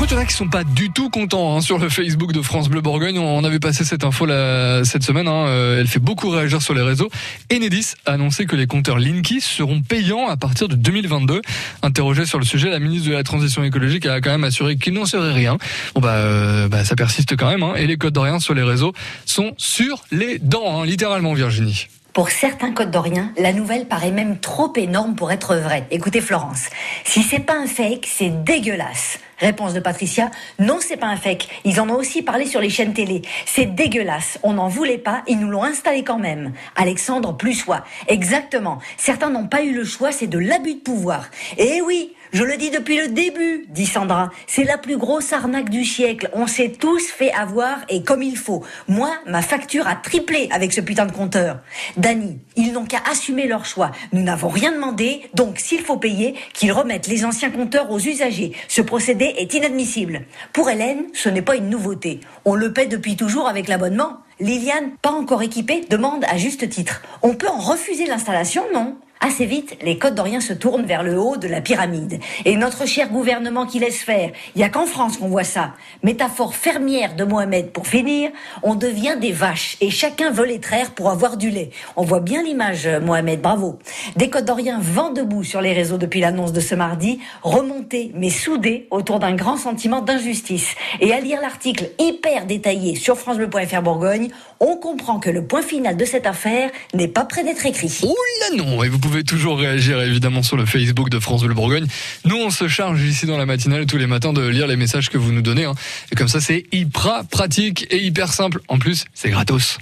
qu'il y en a qui sont pas du tout contents hein, sur le Facebook de France Bleu Bourgogne. On avait passé cette info cette semaine. Hein, euh, elle fait beaucoup réagir sur les réseaux. Enedis a annoncé que les compteurs Linky seront payants à partir de 2022. Interrogée sur le sujet, la ministre de la Transition écologique a quand même assuré qu'il n'en serait rien. Bon bah, euh, bah ça persiste quand même. Hein, et les codes d'Orient sur les réseaux sont sur les dents, littéralement Virginie. Pour certains Côtes d'Orient, la nouvelle paraît même trop énorme pour être vraie. Écoutez Florence, si c'est pas un fake, c'est dégueulasse. Réponse de Patricia, non c'est pas un fake. Ils en ont aussi parlé sur les chaînes télé. C'est dégueulasse. On n'en voulait pas, ils nous l'ont installé quand même. Alexandre plus soi. Exactement. Certains n'ont pas eu le choix, c'est de l'abus de pouvoir. Et oui, je le dis depuis le début, dit Sandra. C'est la plus grosse arnaque du siècle. On s'est tous fait avoir et comme il faut. Moi, ma facture a triplé avec ce putain de compteur. Dany, ils n'ont qu'à assumer leur choix. Nous n'avons rien demandé, donc s'il faut payer, qu'ils remettent les anciens compteurs aux usagers. Ce procédé est inadmissible. Pour Hélène, ce n'est pas une nouveauté. On le paie depuis toujours avec l'abonnement. Liliane, pas encore équipée, demande à juste titre. On peut en refuser l'installation, non? Assez vite, les Côtes d'Orient se tournent vers le haut de la pyramide. Et notre cher gouvernement qui laisse faire, il n'y a qu'en France qu'on voit ça. Métaphore fermière de Mohamed pour finir, on devient des vaches et chacun veut les traire pour avoir du lait. On voit bien l'image, Mohamed, bravo. Des Côtes d'Orient vent debout sur les réseaux depuis l'annonce de ce mardi, remontés mais soudés autour d'un grand sentiment d'injustice. Et à lire l'article hyper détaillé sur francebleu.fr Bourgogne, on comprend que le point final de cette affaire n'est pas près d'être écrit. Oh là non vous pouvez toujours réagir évidemment sur le Facebook de France Bleu Bourgogne. Nous, on se charge ici dans la matinale tous les matins de lire les messages que vous nous donnez. Hein. Et comme ça, c'est hyper pratique et hyper simple. En plus, c'est gratos.